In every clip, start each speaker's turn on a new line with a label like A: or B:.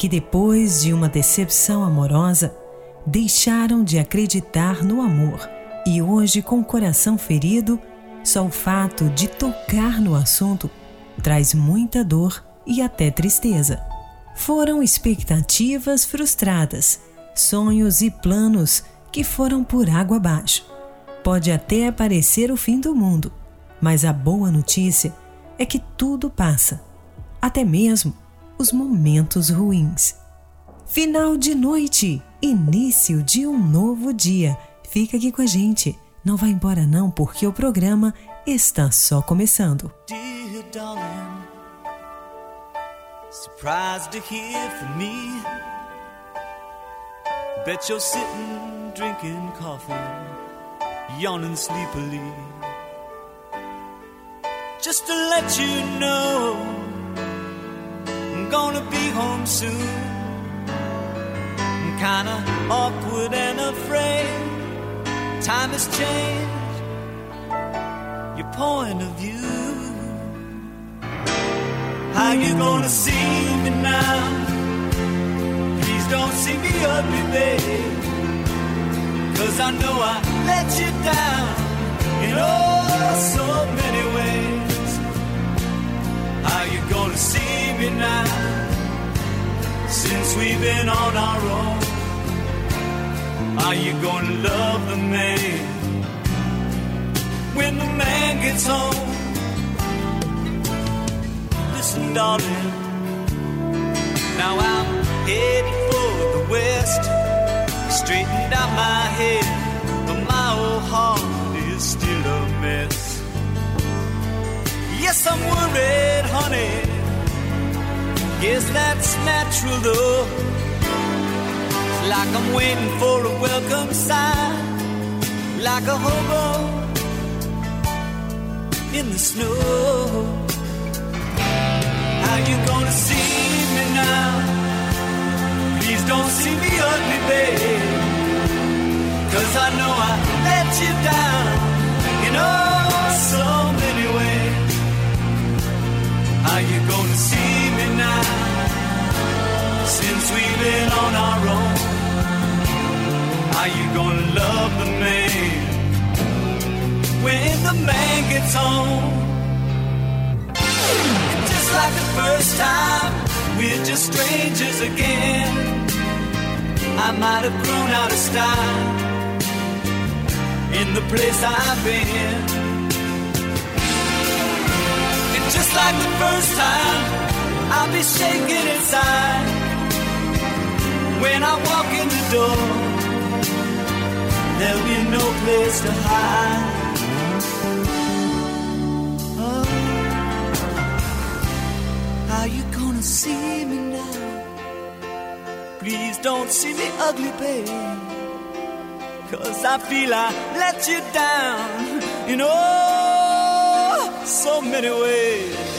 A: que depois de uma decepção amorosa deixaram de acreditar no amor e hoje, com o coração ferido, só o fato de tocar no assunto traz muita dor e até tristeza. Foram expectativas frustradas, sonhos e planos que foram por água abaixo. Pode até parecer o fim do mundo, mas a boa notícia é que tudo passa, até mesmo os momentos ruins. Final de noite, início de um novo dia. Fica aqui com a gente. Não vá embora não, porque o programa está só começando. Dear darling, surprised to hear from me. Bet you're sitting drinking coffee, yawning sleepily. Just to let you know gonna be home soon. I'm kinda awkward and afraid. Time has changed your point of view. How you gonna see me now? Please don't see me ugly, babe. Cause I know I let you down in oh so many ways. Gonna see me now? since we've been on our own. Are you gonna love the man when the man gets home? Listen, darling, now I'm headed for the west. Straightened out my head, but my old heart is still a mess. Yes, I'm worried, honey Guess that's natural though. It's like I'm waiting for a welcome sign, like a hobo in the snow. How you gonna see me now? Please don't see me ugly, babe. Cause I know I let you down in oh so many ways. How you gonna see me now? Since we've been on our own, how you gonna love the man when the man gets home? Just like the first time, we're just strangers again. I might have grown out of style in the place I've been just like the first time, I'll be shaking inside when I walk in the door. There'll be no place to hide. Oh, how you gonna see me now? Please don't see me ugly, babe. Cause I feel I let you down, you know so many ways.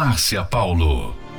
B: Márcia Paulo.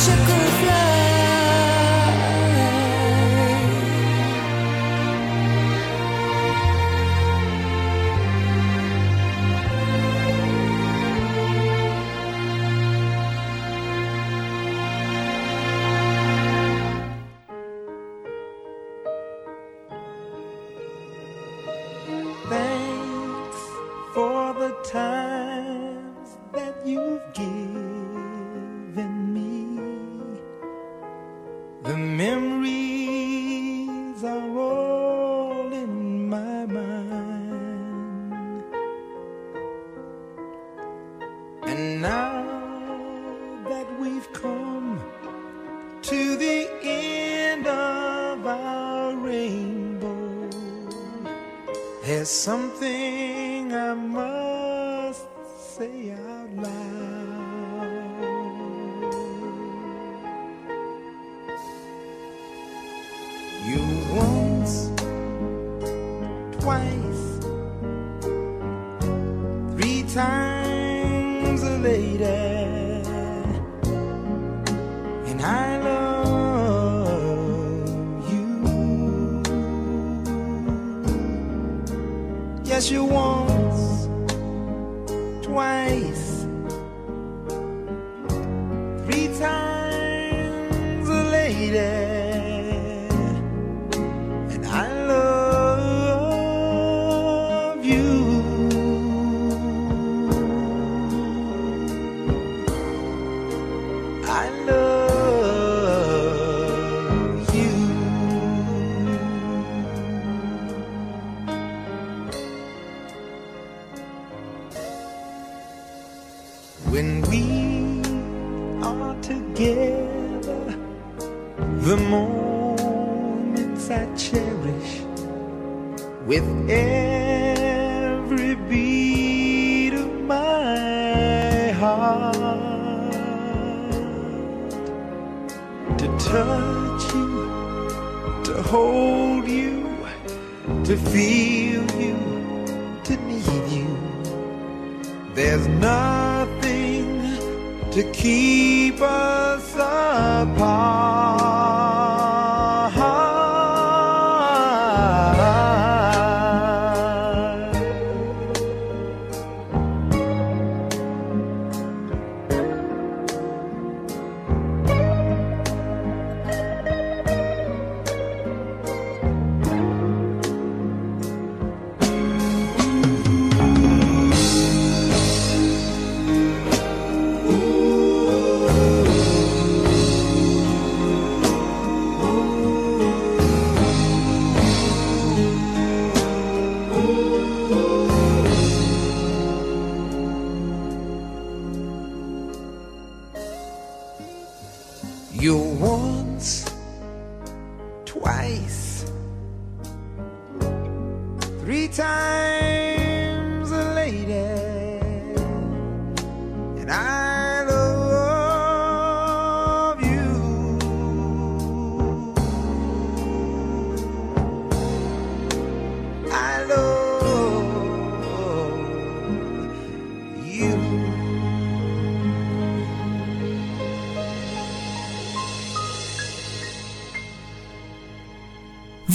C: Twice, three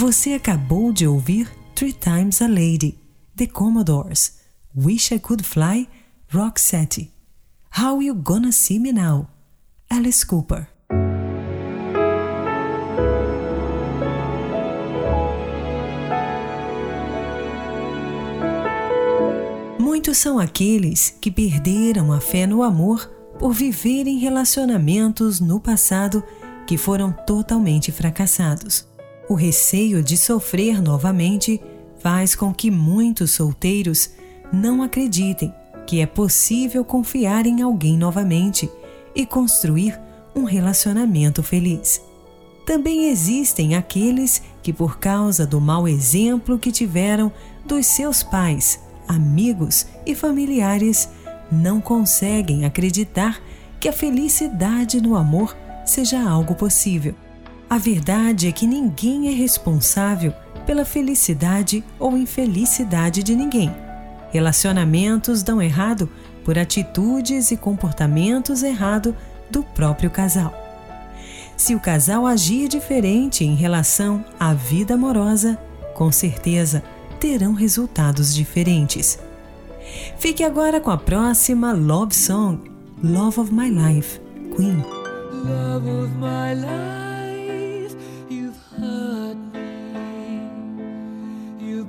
D: Você acabou de ouvir Three Times a Lady, The Commodores, Wish I Could Fly, Roxette, How You Gonna See Me Now, Alice Cooper. Muitos são aqueles que perderam a fé no amor por viverem relacionamentos no passado que foram totalmente fracassados. O receio de sofrer novamente faz com que muitos solteiros não acreditem que é possível confiar em alguém novamente e construir um relacionamento feliz. Também existem aqueles que, por causa do mau exemplo que tiveram dos seus pais, amigos e familiares, não conseguem acreditar que a felicidade no amor seja algo possível. A verdade é que ninguém é responsável pela felicidade ou infelicidade de ninguém. Relacionamentos dão errado por atitudes e comportamentos errados do próprio casal. Se o casal agir diferente em relação à vida amorosa, com certeza terão resultados diferentes. Fique agora com a próxima Love Song, Love of My Life, Queen. Love of my life.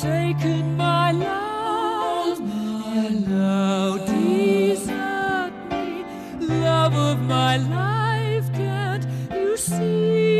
E: Taken my love, and now desert me, love of my life, can't you see?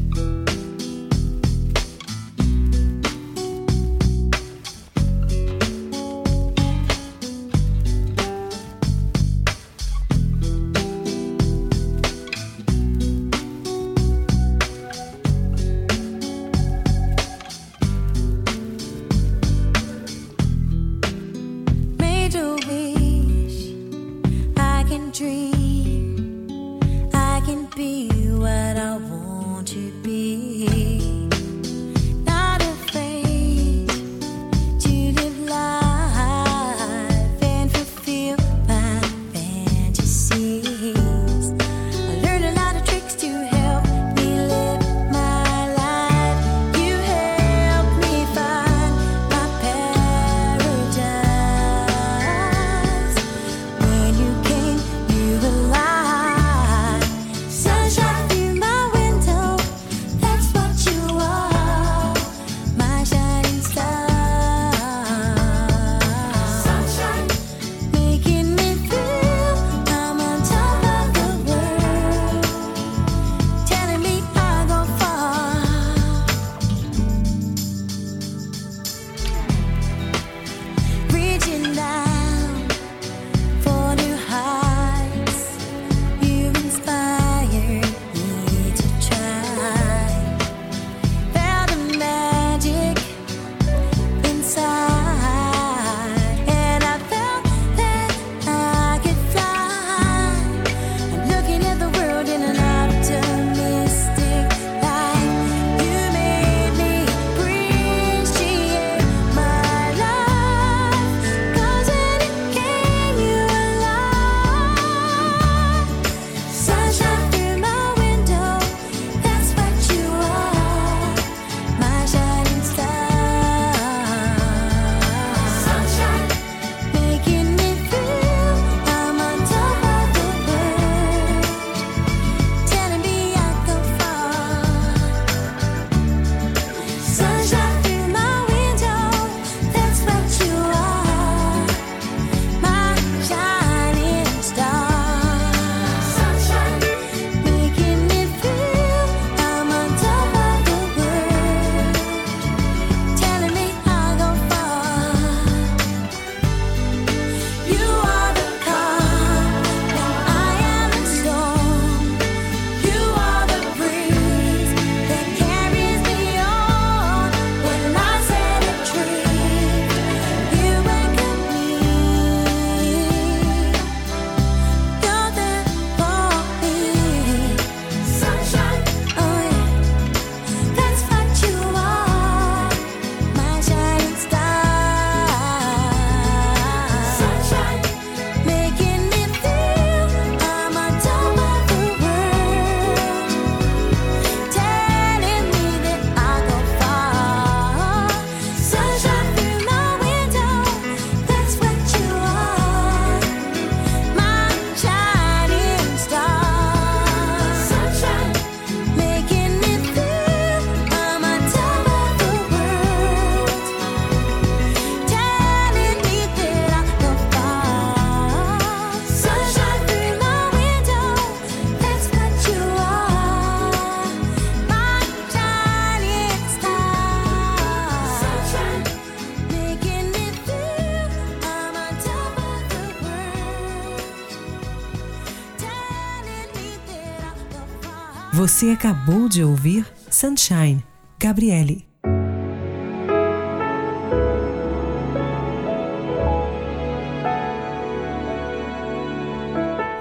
D: Você acabou de ouvir Sunshine, Gabriele.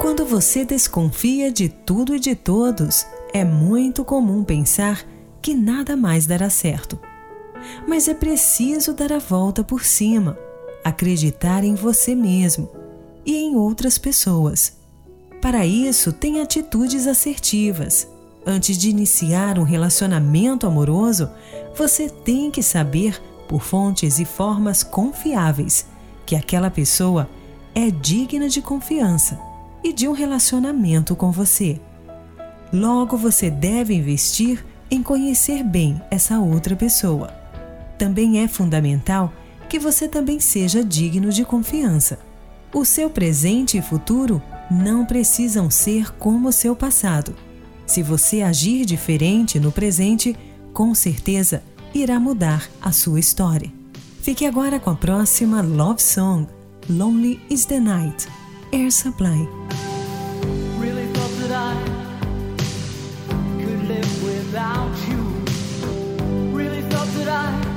D: Quando você desconfia de tudo e de todos, é muito comum pensar que nada mais dará certo. Mas é preciso dar a volta por cima, acreditar em você mesmo e em outras pessoas. Para isso, tem atitudes assertivas. Antes de iniciar um relacionamento amoroso, você tem que saber, por fontes e formas confiáveis, que aquela pessoa é digna de confiança e de um relacionamento com você. Logo, você deve investir em conhecer bem essa outra pessoa. Também é fundamental que você também seja digno de confiança. O seu presente e futuro não precisam ser como o seu passado se você agir diferente no presente, com certeza irá mudar a sua história. Fique agora com a próxima Love Song, Lonely is the Night, Air Supply.
E: Really could live without you. Really thought that I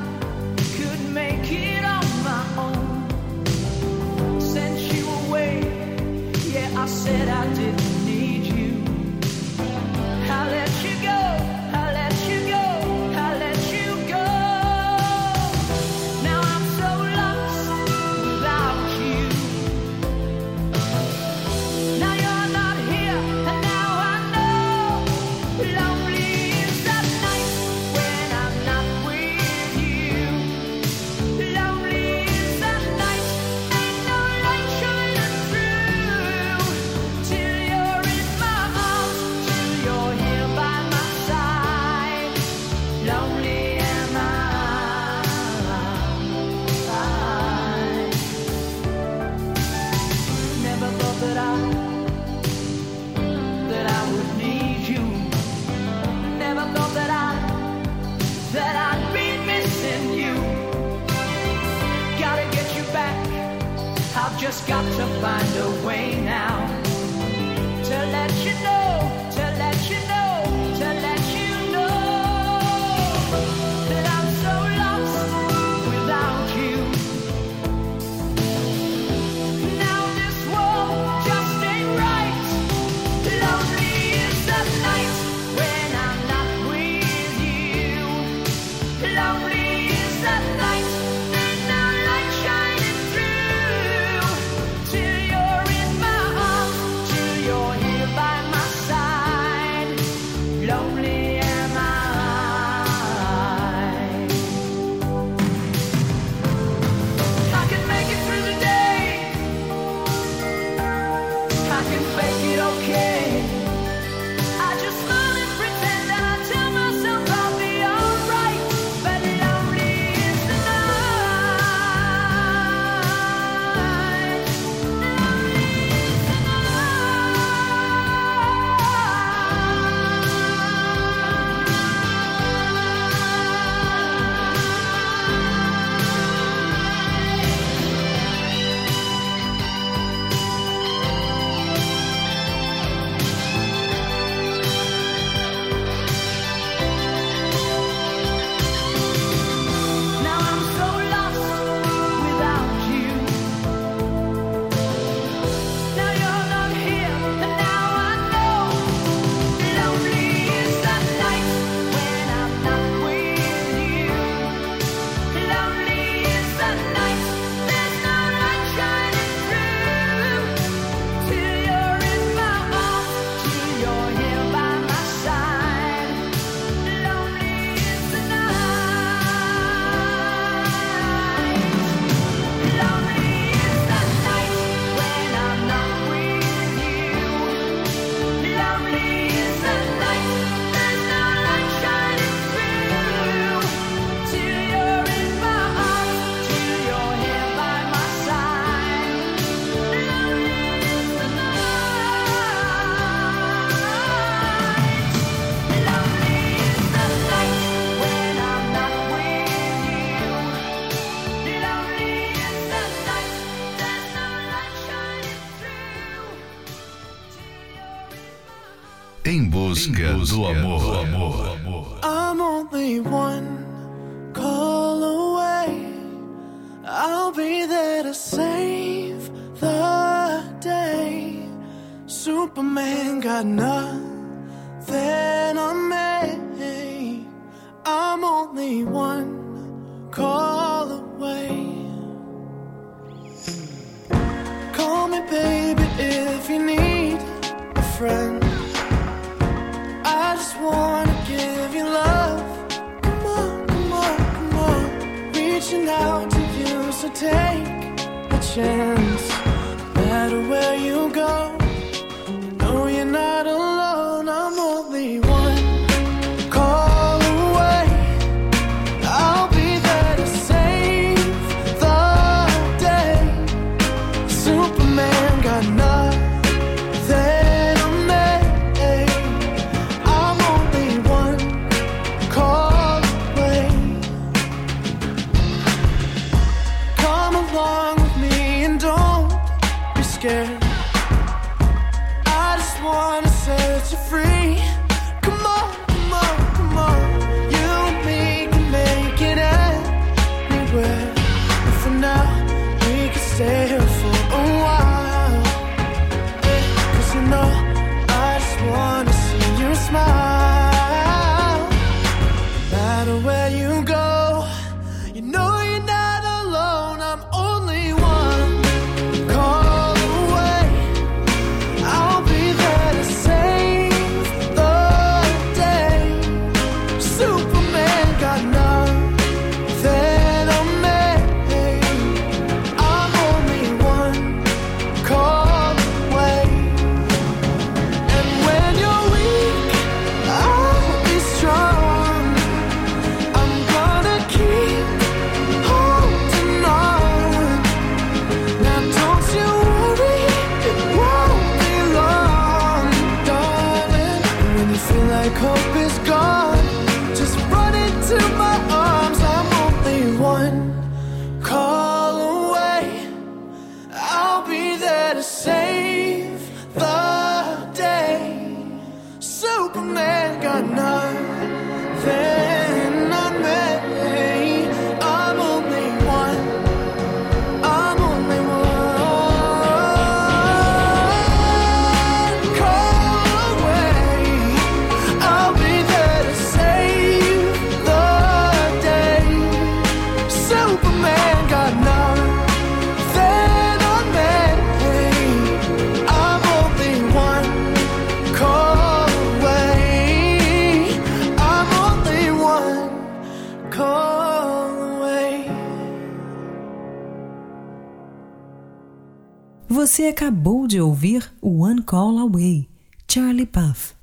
D: Você acabou de ouvir One Call Away, Charlie Puth.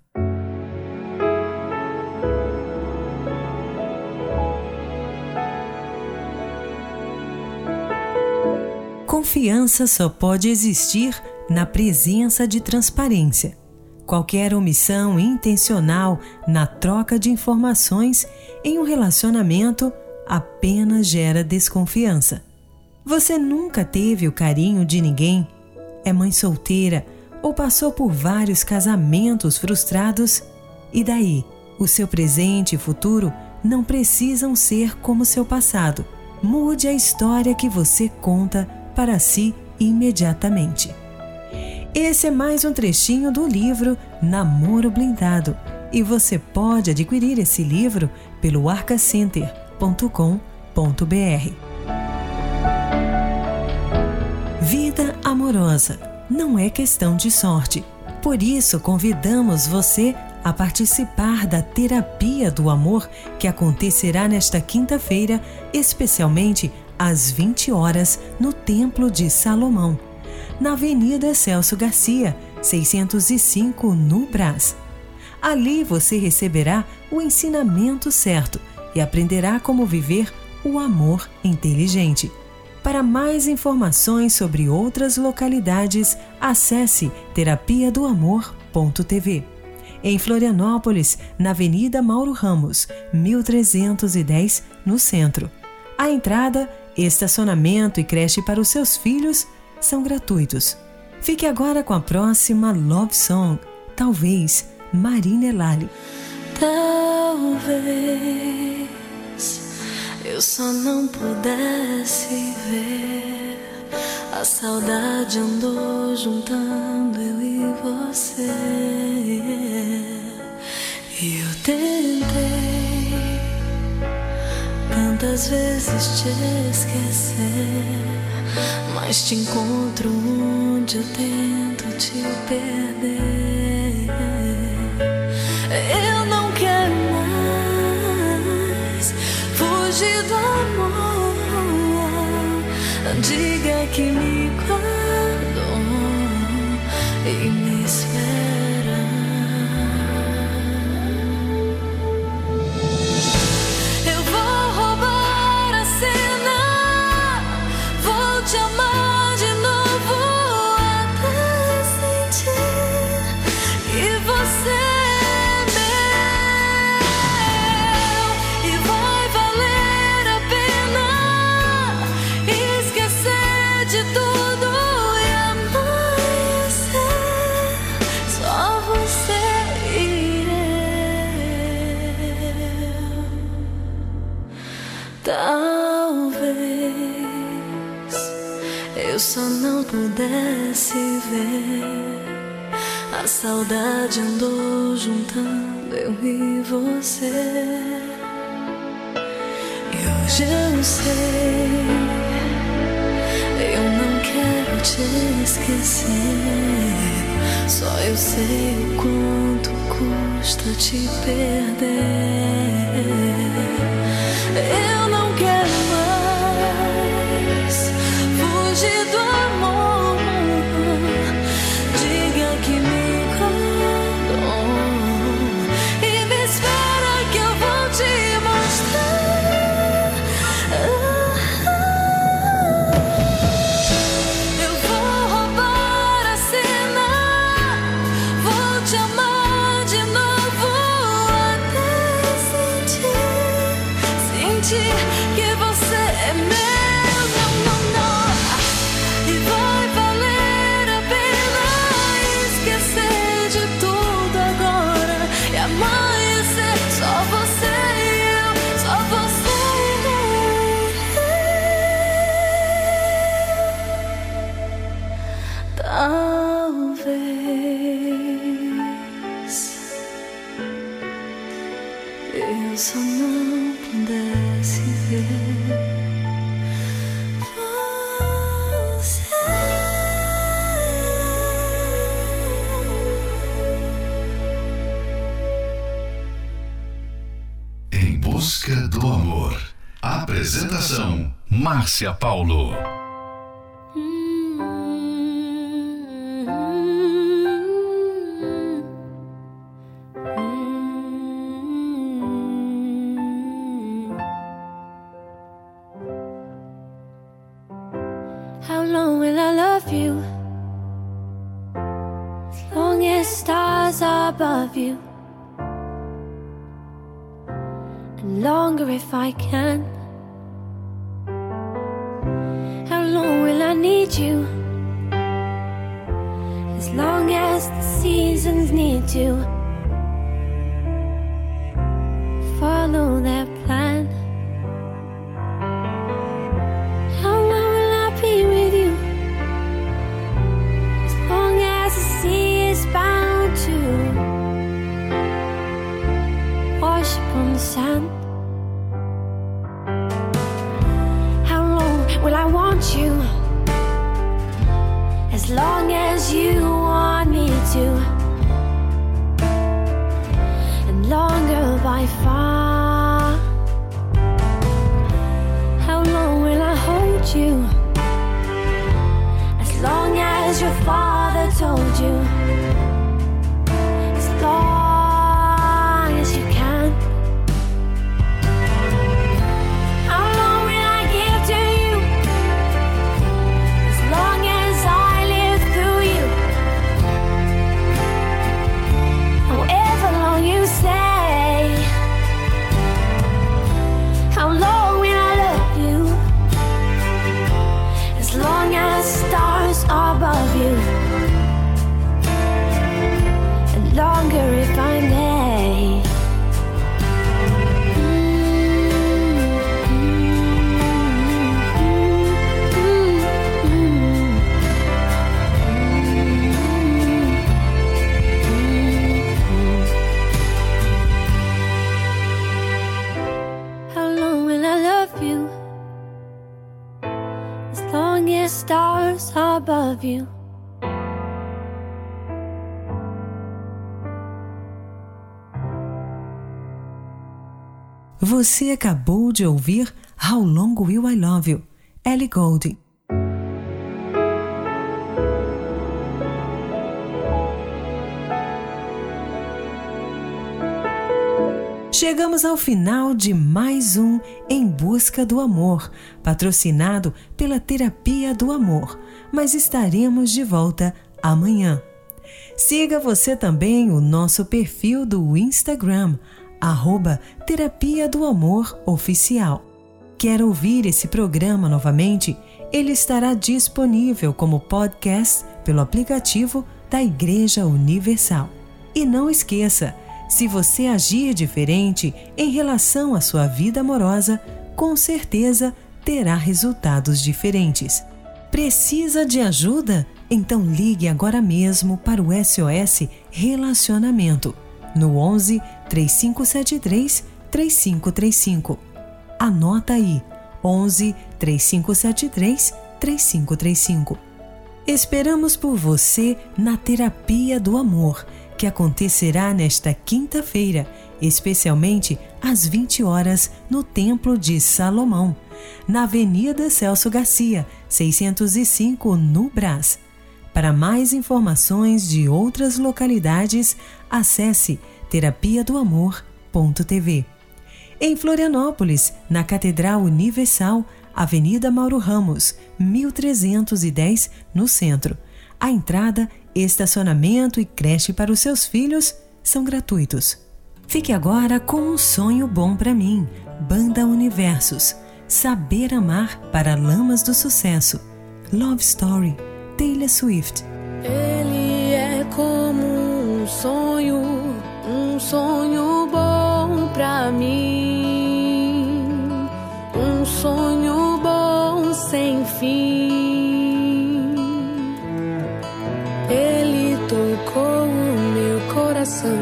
D: Confiança só pode existir na presença de transparência. Qualquer omissão intencional na troca de informações em um relacionamento apenas gera desconfiança. Você nunca teve o carinho de ninguém? É mãe solteira ou passou por vários casamentos frustrados? E daí? O seu presente e futuro não precisam ser como seu passado. Mude a história que você conta para si imediatamente. Esse é mais um trechinho do livro Namoro Blindado e você pode adquirir esse livro pelo arcacenter.com.br. Vida amorosa não é questão de sorte. Por isso, convidamos você a participar da Terapia do Amor que acontecerá nesta quinta-feira, especialmente às 20 horas, no Templo de Salomão, na Avenida Celso Garcia, 605, no Brás. Ali você receberá o ensinamento certo e aprenderá como viver o amor inteligente. Para mais informações sobre outras localidades, acesse terapia do amor.tv. Em Florianópolis, na Avenida Mauro Ramos, 1310, no centro. A entrada, estacionamento e creche para os seus filhos são gratuitos. Fique agora com a próxima Love Song, talvez Marina Lali.
F: Talvez eu só não pudesse ver. A saudade andou juntando eu e você. E eu tentei tantas vezes te esquecer. Mas te encontro onde eu tento te perder. give me
G: Márcia Paulo.
F: follow that stars above you.
D: Você acabou de ouvir How Long Will I Love You, Ellie Goulding. Chegamos ao final de mais um Em Busca do Amor, patrocinado pela Terapia do Amor, mas estaremos de volta amanhã. Siga você também o nosso perfil do Instagram, arroba Terapia do Amor Oficial. Quer ouvir esse programa novamente? Ele estará disponível como podcast pelo aplicativo da Igreja Universal. E não esqueça, se você agir diferente em relação à sua vida amorosa, com certeza terá resultados diferentes. Precisa de ajuda? Então ligue agora mesmo para o SOS Relacionamento no 11 3573 3535. Anota aí: 11 3573 3535. Esperamos por você na Terapia do Amor, que acontecerá nesta quinta-feira, especialmente às 20 horas, no Templo de Salomão, na Avenida Celso Garcia, 605, no Brás. Para mais informações de outras localidades, acesse terapia do amor.tv. Em Florianópolis, na Catedral Universal, Avenida Mauro Ramos, 1310, no centro. A entrada, estacionamento e creche para os seus filhos são gratuitos. Fique agora com um sonho bom para mim. Banda Universos. Saber amar para lamas do sucesso. Love Story. Taylor Swift.
H: Ele é como um sonho, um sonho bom pra mim, coração,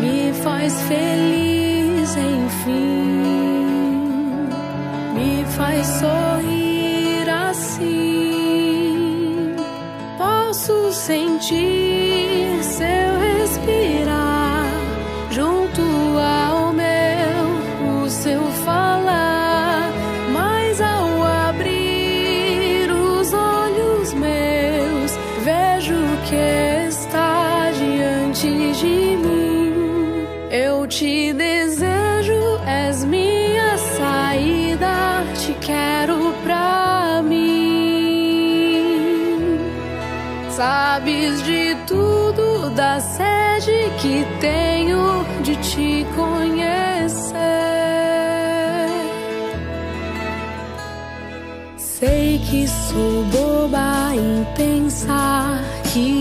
H: me faz feliz, enfim, me faz sorrir assim. Posso sentir Sabes de tudo da sede que tenho de te conhecer. Sei que sou boba em pensar que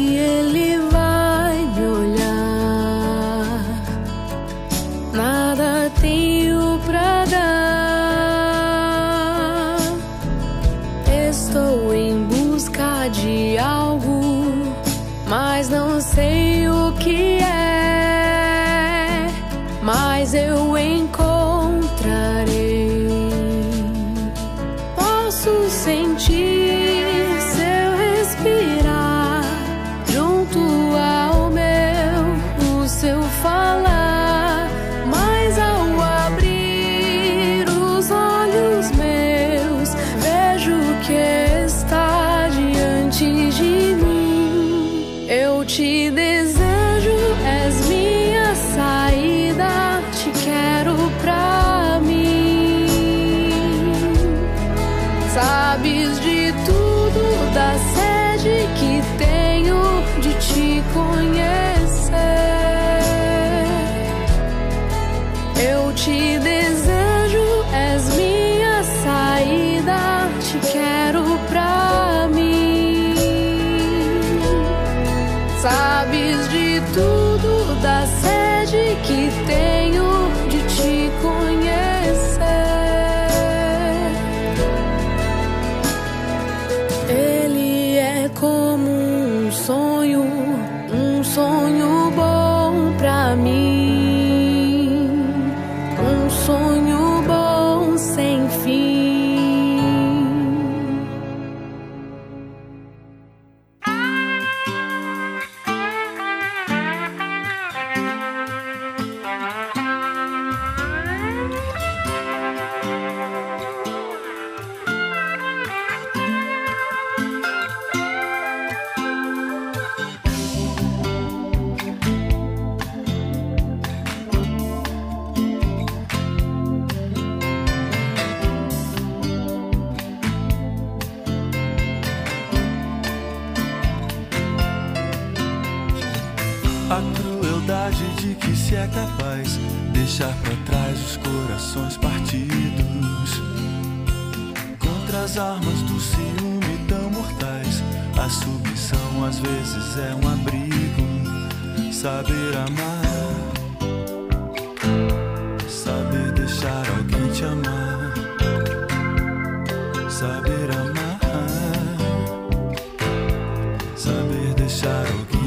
H: tudo da sede que tenho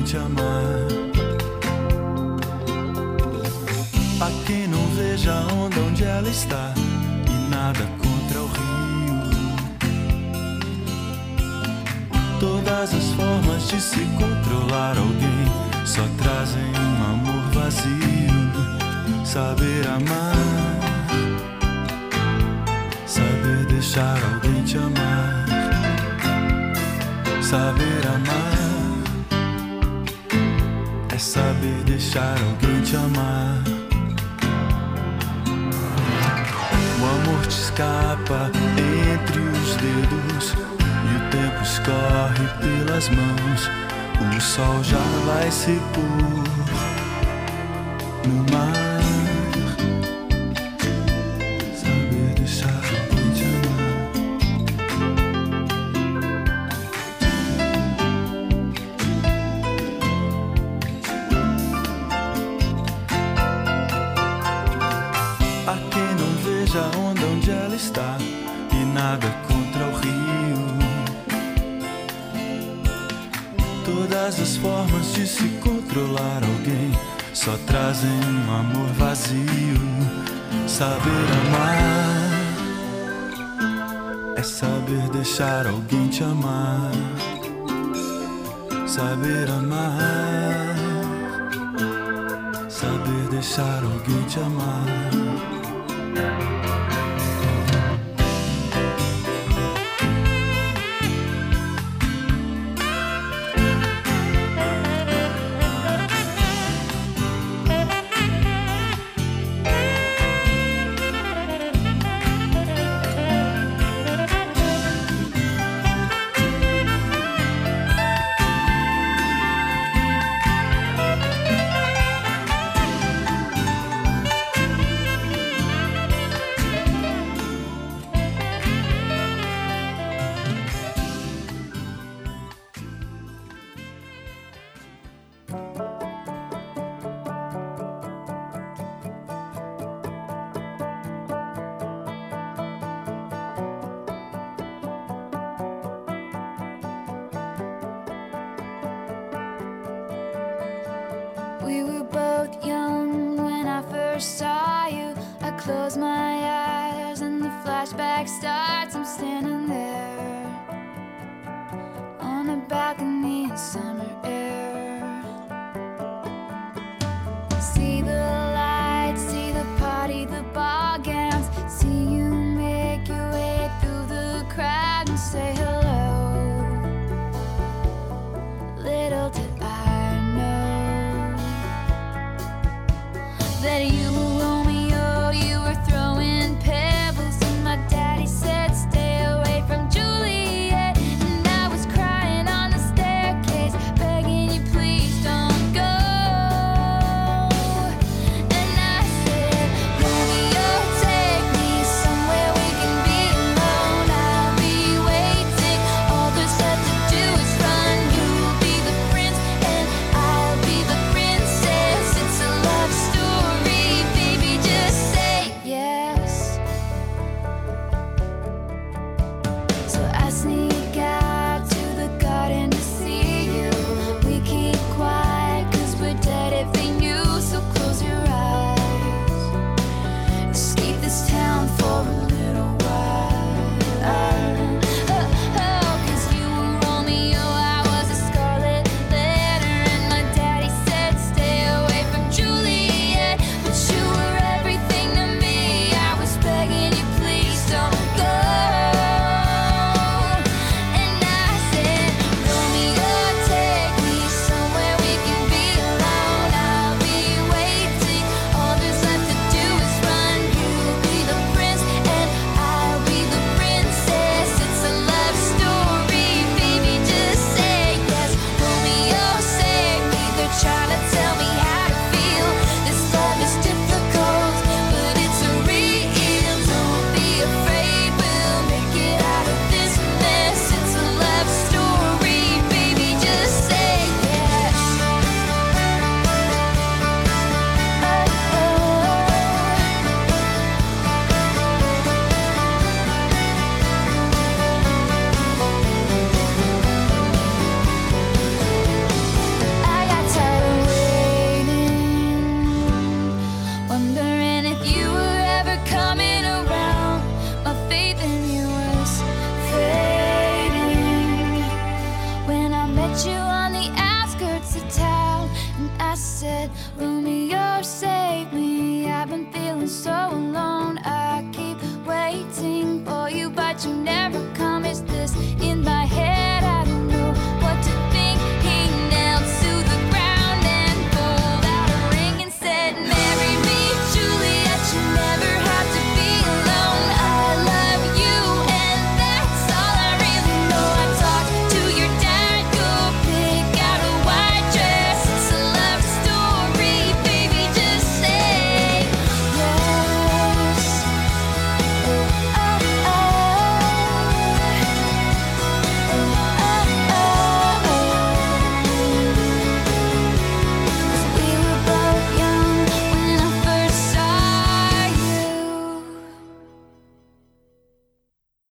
H: te
A: amar. A quem não veja a onda onde ela está e nada contra o rio. Todas as formas de se controlar alguém só trazem um amor vazio. Saber amar, saber deixar alguém te amar, saber amar saber deixar alguém te amar. O amor te escapa entre os dedos e o tempo escorre pelas mãos. O sol já vai se pôr no mar. Saber deixar